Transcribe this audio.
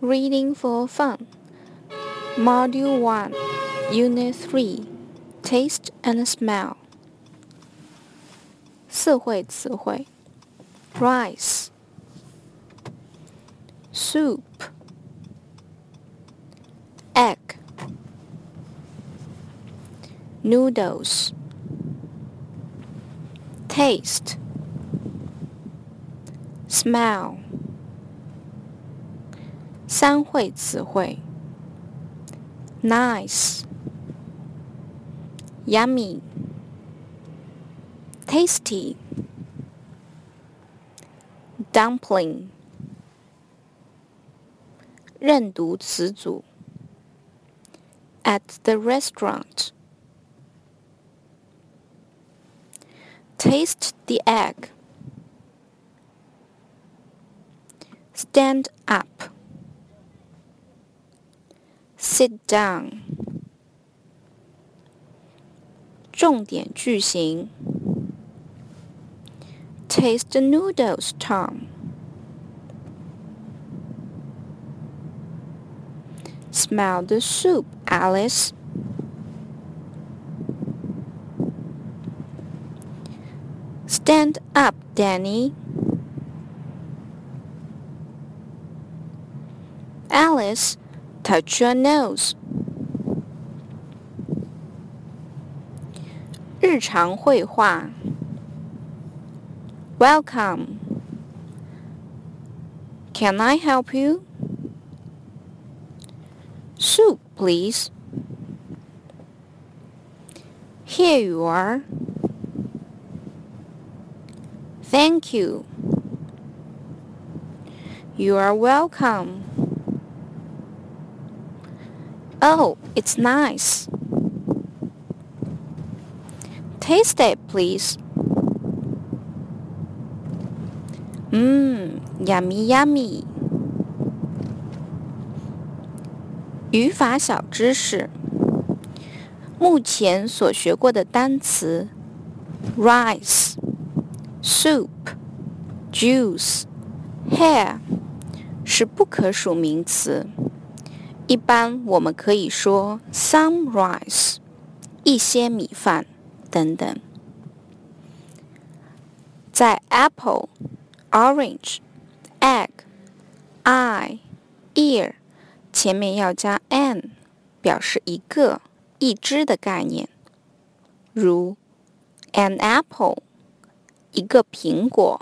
Reading for Fun, Module 1, Unit 3 Taste and Smell. 四会词汇 Rice, Soup, Egg, Noodles, Taste, Smell. 三会词汇：nice、yummy、tasty、dumpling。认读词组：at the restaurant。Taste the egg. Stand up. Sit down. 重点句型：Taste the noodles, Tom. Smell the soup, Alice. Stand up, Danny. Alice touch your nose. 日常会话 Welcome. Can I help you? Soup, please. Here you are. Thank you. You are welcome. Oh, it's nice. Taste it, please. Mmm, yummy, yummy. 语法小知识：目前所学过的单词 rice、soup、juice、hair 是不可数名词。 一般我们可以说 some rice，一些米饭等等。在 apple、orange、egg、eye、ear 前面要加 an，表示一个、一只的概念。如 an apple，一个苹果。